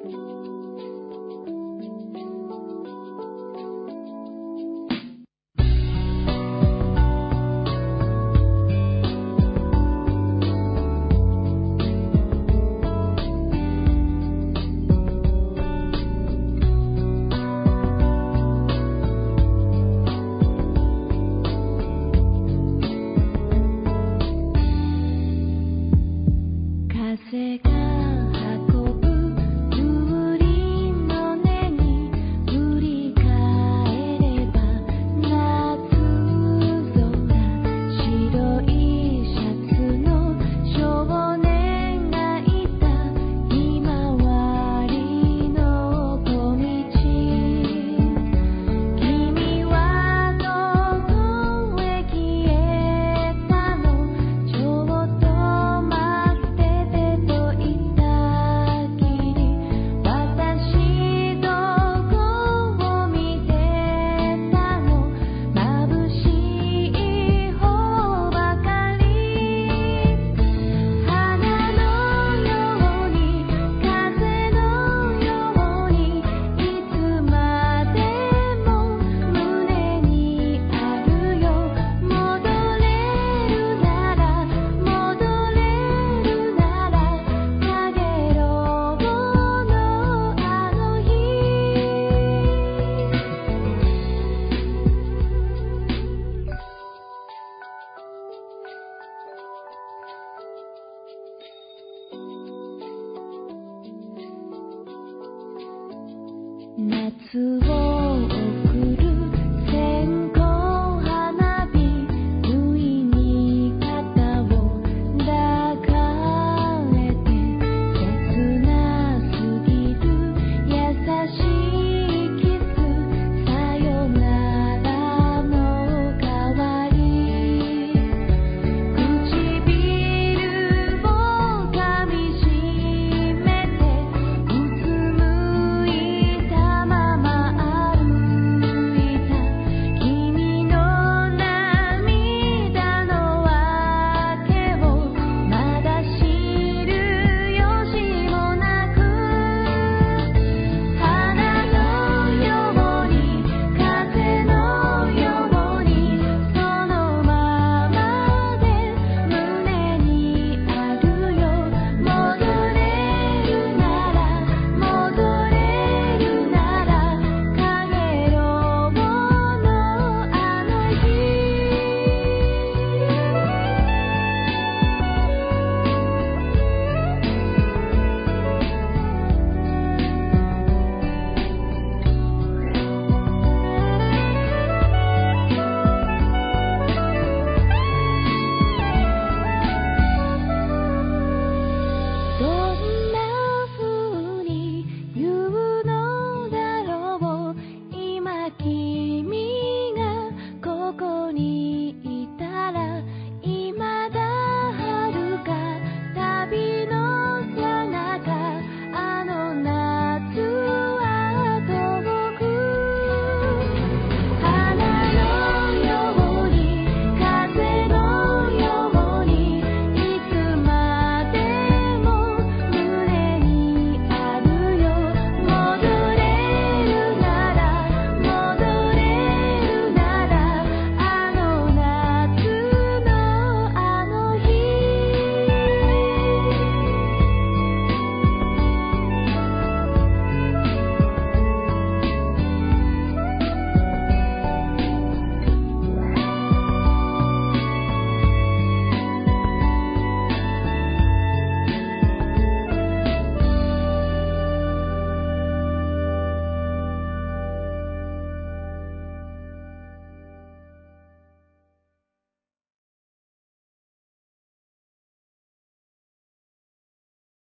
Thank you. 夏を